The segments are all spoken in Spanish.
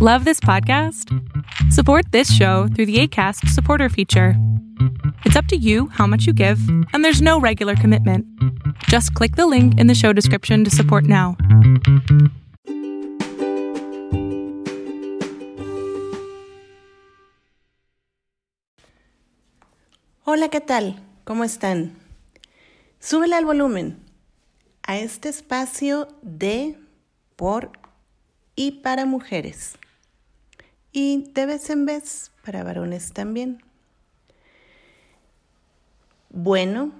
Love this podcast? Support this show through the ACAST supporter feature. It's up to you how much you give, and there's no regular commitment. Just click the link in the show description to support now. Hola, ¿qué tal? ¿Cómo están? Súbele al volumen a este espacio de, por y para mujeres. Y de vez en vez para varones también. Bueno,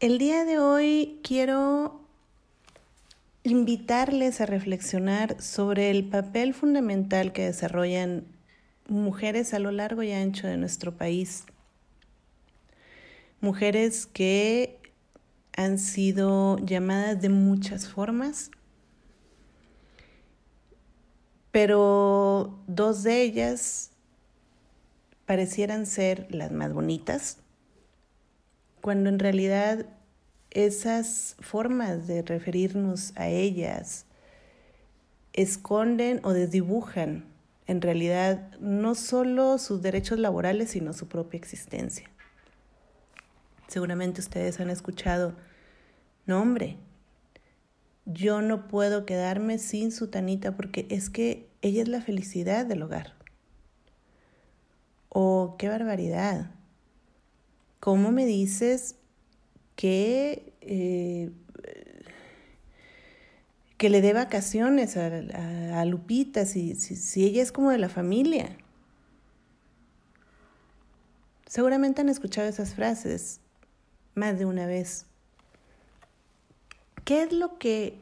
el día de hoy quiero invitarles a reflexionar sobre el papel fundamental que desarrollan mujeres a lo largo y ancho de nuestro país. Mujeres que han sido llamadas de muchas formas pero dos de ellas parecieran ser las más bonitas, cuando en realidad esas formas de referirnos a ellas esconden o desdibujan en realidad no solo sus derechos laborales, sino su propia existencia. Seguramente ustedes han escuchado, no hombre, yo no puedo quedarme sin su tanita porque es que ella es la felicidad del hogar. Oh, qué barbaridad. ¿Cómo me dices que, eh, que le dé vacaciones a, Lupita si, si ella es como de la familia? Seguramente han escuchado esas frases más de una vez. ¿Qué es lo que,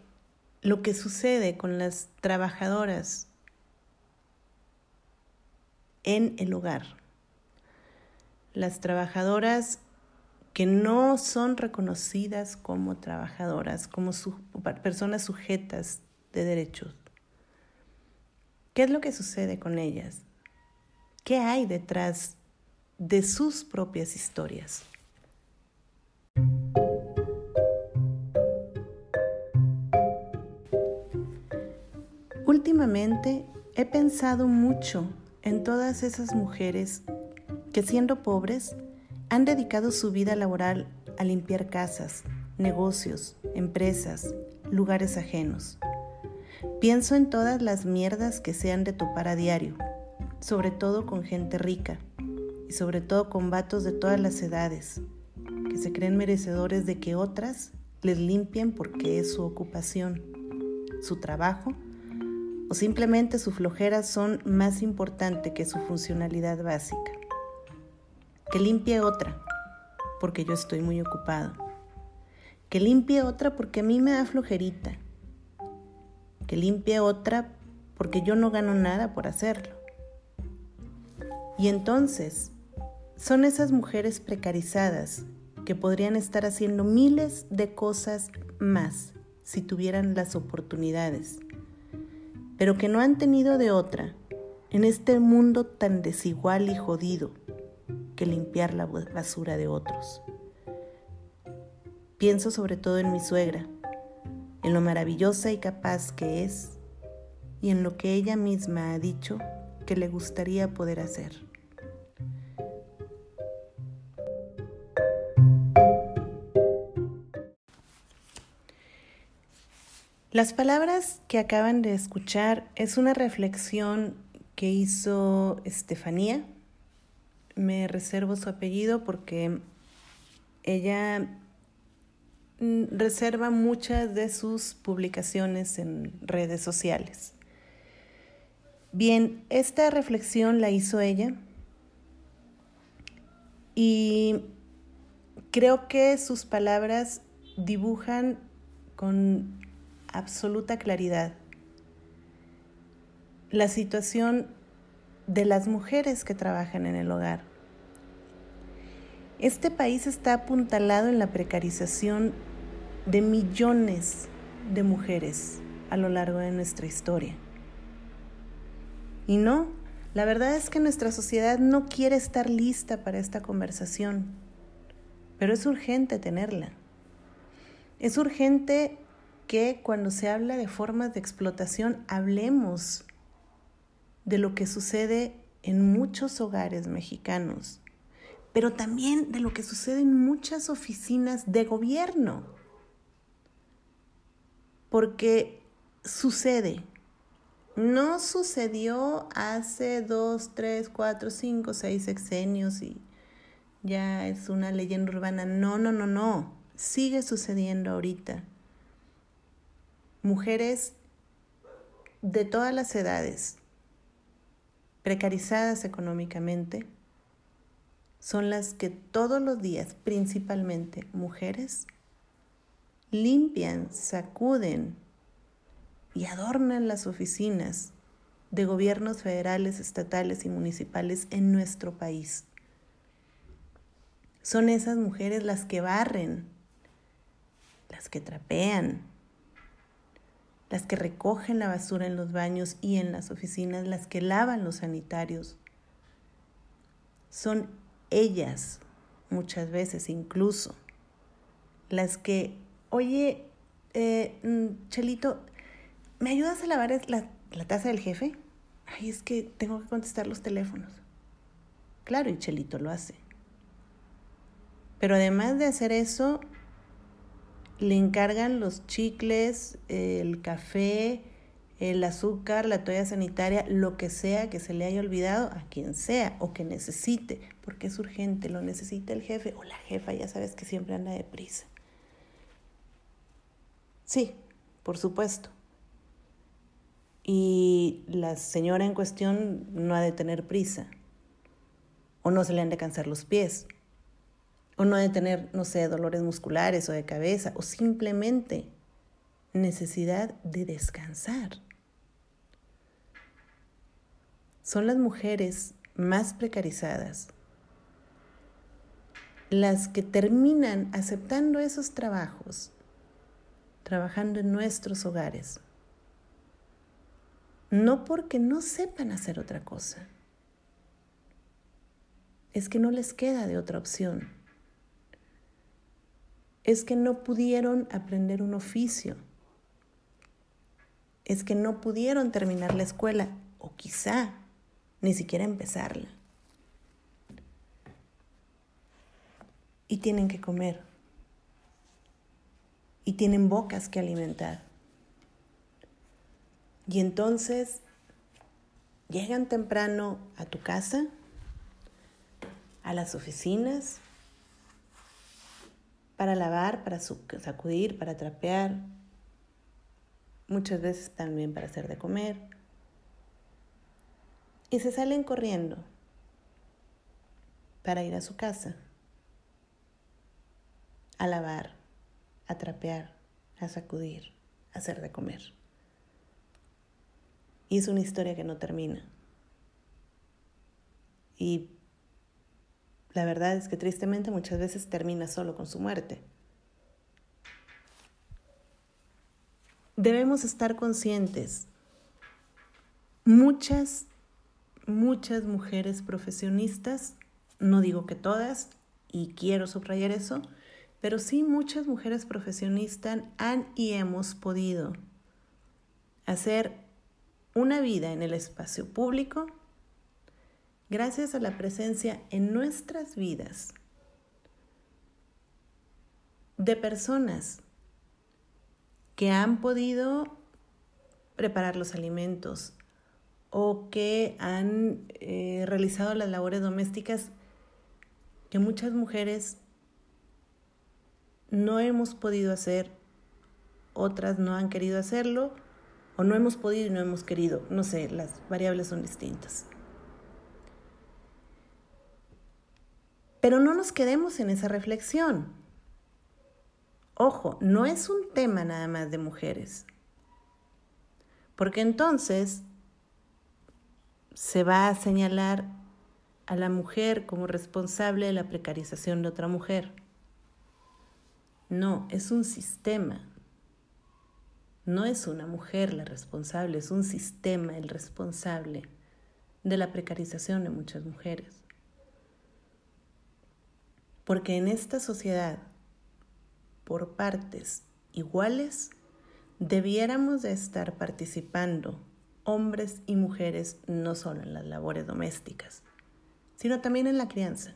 lo que sucede con las trabajadoras en el hogar? Las trabajadoras que no son reconocidas como trabajadoras, como personas sujetas de derechos. ¿Qué es lo que sucede con ellas? ¿Qué hay detrás de sus propias historias? Últimamente he pensado mucho en todas esas mujeres que siendo pobres han dedicado su vida laboral a limpiar casas, negocios, empresas, lugares ajenos. Pienso en todas las mierdas que se han de topar a diario, sobre todo con gente rica y sobre todo con vatos de todas las edades, que se creen merecedores de que otras les limpien porque es su ocupación, su trabajo o simplemente su flojera son más importante que su funcionalidad básica. Que limpie otra, porque yo estoy muy ocupado. Que limpie otra porque a mí me da flojerita. Que limpie otra porque yo no gano nada por hacerlo. Y entonces, son esas mujeres precarizadas que podrían estar haciendo miles de cosas más si tuvieran las oportunidades pero que no han tenido de otra en este mundo tan desigual y jodido que limpiar la basura de otros. Pienso sobre todo en mi suegra, en lo maravillosa y capaz que es y en lo que ella misma ha dicho que le gustaría poder hacer. Las palabras que acaban de escuchar es una reflexión que hizo Estefanía. Me reservo su apellido porque ella mm, reserva muchas de sus publicaciones en redes sociales. Bien, esta reflexión la hizo ella y creo que sus palabras dibujan con absoluta claridad la situación de las mujeres que trabajan en el hogar. Este país está apuntalado en la precarización de millones de mujeres a lo largo de nuestra historia. Y no, la verdad es que nuestra sociedad no quiere estar lista para esta conversación, pero es urgente tenerla. Es urgente que cuando se habla de formas de explotación hablemos de lo que sucede en muchos hogares mexicanos, pero también de lo que sucede en muchas oficinas de gobierno. Porque sucede. No sucedió hace dos, tres, cuatro, cinco, seis sexenios y ya es una leyenda urbana. No, no, no, no. Sigue sucediendo ahorita. Mujeres de todas las edades, precarizadas económicamente, son las que todos los días, principalmente mujeres, limpian, sacuden y adornan las oficinas de gobiernos federales, estatales y municipales en nuestro país. Son esas mujeres las que barren, las que trapean, las que recogen la basura en los baños y en las oficinas, las que lavan los sanitarios. Son ellas, muchas veces incluso, las que, oye, eh, mm, Chelito, ¿me ayudas a lavar la, la taza del jefe? Ay, es que tengo que contestar los teléfonos. Claro, y Chelito lo hace. Pero además de hacer eso, le encargan los chicles, el café, el azúcar, la toalla sanitaria, lo que sea que se le haya olvidado a quien sea o que necesite, porque es urgente, lo necesita el jefe o la jefa, ya sabes que siempre anda deprisa. Sí, por supuesto. Y la señora en cuestión no ha de tener prisa o no se le han de cansar los pies o no de tener, no sé, dolores musculares o de cabeza, o simplemente necesidad de descansar. Son las mujeres más precarizadas las que terminan aceptando esos trabajos, trabajando en nuestros hogares, no porque no sepan hacer otra cosa, es que no les queda de otra opción es que no pudieron aprender un oficio, es que no pudieron terminar la escuela o quizá ni siquiera empezarla. Y tienen que comer. Y tienen bocas que alimentar. Y entonces llegan temprano a tu casa, a las oficinas, para lavar, para sacudir, para trapear, muchas veces también para hacer de comer. Y se salen corriendo para ir a su casa, a lavar, a trapear, a sacudir, a hacer de comer. Y es una historia que no termina. Y la verdad es que tristemente muchas veces termina solo con su muerte. Debemos estar conscientes. Muchas, muchas mujeres profesionistas, no digo que todas, y quiero subrayar eso, pero sí muchas mujeres profesionistas han y hemos podido hacer una vida en el espacio público gracias a la presencia en nuestras vidas de personas que han podido preparar los alimentos o que han eh, realizado las labores domésticas que muchas mujeres no hemos podido hacer, otras no han querido hacerlo, o no hemos podido y no hemos querido. No sé, las variables son distintas. Pero no nos quedemos en esa reflexión. Ojo, no es un tema nada más de mujeres. Porque entonces se va a señalar a la mujer como responsable de la precarización de otra mujer. No, es un sistema. No es una mujer la responsable, es un sistema el responsable de la precarización de muchas mujeres. Porque en esta sociedad, por partes iguales, debiéramos de estar participando hombres y mujeres no solo en las labores domésticas, sino también en la crianza.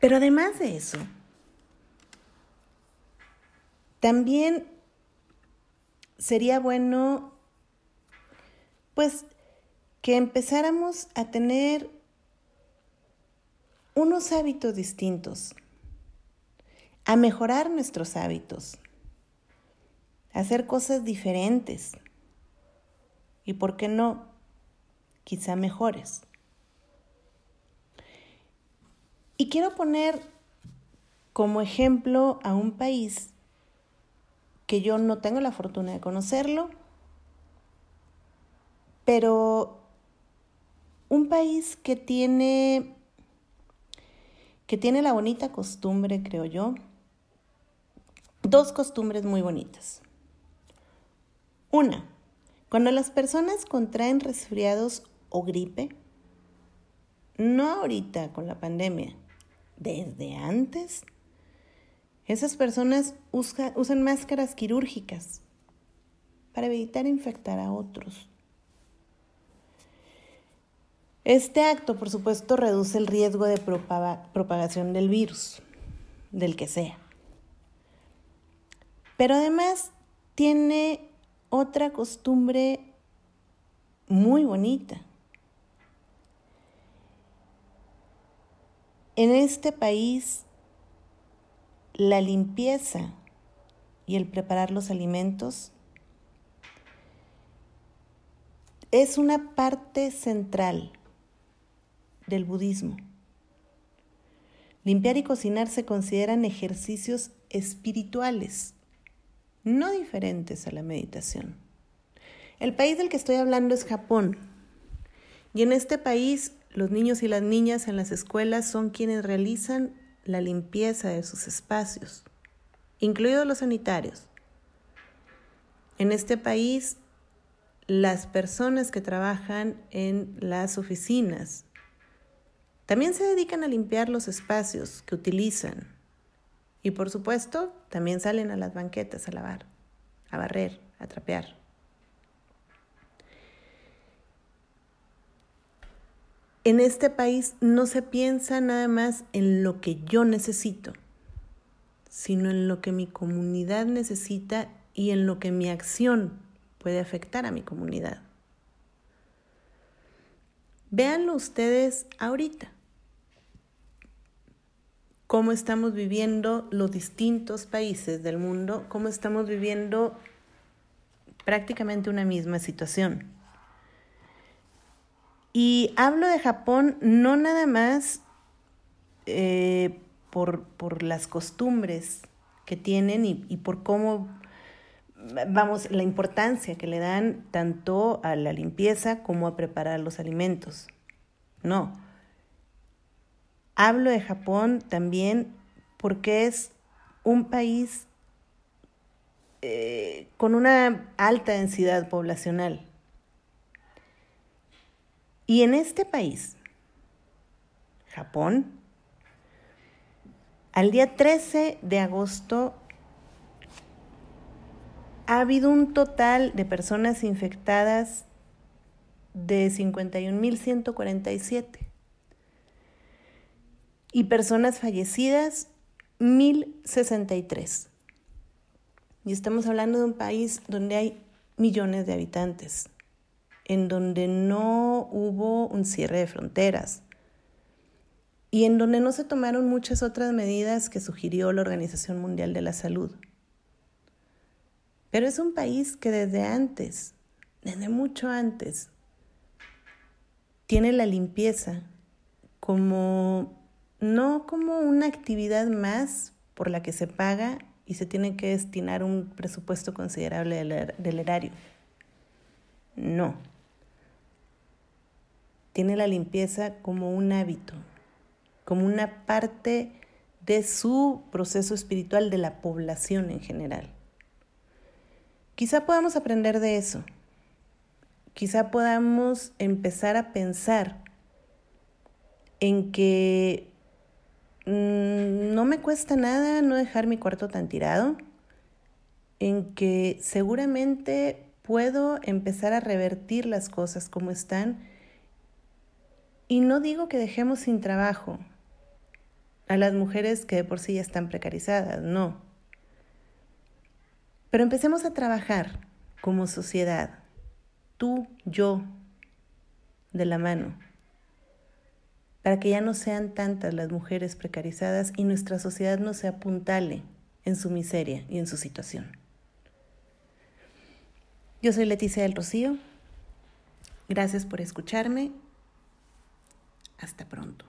Pero además de eso, también sería bueno, pues, que empezáramos a tener unos hábitos distintos, a mejorar nuestros hábitos, a hacer cosas diferentes y, ¿por qué no? Quizá mejores. Y quiero poner como ejemplo a un país que yo no tengo la fortuna de conocerlo, pero un país que tiene que tiene la bonita costumbre, creo yo, dos costumbres muy bonitas. Una, cuando las personas contraen resfriados o gripe, no ahorita con la pandemia, desde antes, esas personas usan máscaras quirúrgicas para evitar infectar a otros. Este acto, por supuesto, reduce el riesgo de propagación del virus, del que sea. Pero además tiene otra costumbre muy bonita. En este país, la limpieza y el preparar los alimentos es una parte central del budismo. Limpiar y cocinar se consideran ejercicios espirituales, no diferentes a la meditación. El país del que estoy hablando es Japón. Y en este país los niños y las niñas en las escuelas son quienes realizan la limpieza de sus espacios, incluidos los sanitarios. En este país, las personas que trabajan en las oficinas también se dedican a limpiar los espacios que utilizan. Y por supuesto, también salen a las banquetas a lavar, a barrer, a trapear. En este país no se piensa nada más en lo que yo necesito, sino en lo que mi comunidad necesita y en lo que mi acción puede afectar a mi comunidad. Véanlo ustedes ahorita, cómo estamos viviendo los distintos países del mundo, cómo estamos viviendo prácticamente una misma situación. Y hablo de Japón no nada más eh, por, las costumbres que tienen y, y por cómo, vamos, la importancia que le dan tanto a la limpieza como a preparar los alimentos. No. Hablo de Japón también porque es un país eh, con una alta densidad poblacional. Y en este país, Japón, al día 13 de agosto ha habido un total de personas infectadas de 51.147 y personas fallecidas 1.063. Y estamos hablando de un país donde hay millones de habitantes en donde no hubo un cierre de fronteras y en donde no se tomaron muchas otras medidas que sugirió la Organización Mundial de la Salud. Pero es un país que desde antes, desde mucho antes, tiene la limpieza como no como una actividad más por la que se paga y se tiene que destinar un presupuesto considerable del, del erario. No tiene la limpieza como un hábito, como una parte de su proceso espiritual de la población en general. Quizá podamos aprender de eso. Quizá podamos empezar a pensar en que no me cuesta nada no dejar mi cuarto tan tirado, en que seguramente puedo empezar a revertir las cosas como están. Y no digo que dejemos sin trabajo a las mujeres que de por sí ya están precarizadas, no. Pero empecemos a trabajar como sociedad, tú, yo, de la mano, para que ya no sean tantas las mujeres precarizadas y nuestra sociedad no se apuntale en su miseria y en su situación. Yo soy Leticia del Rocío. Gracias por escucharme. Hasta pronto.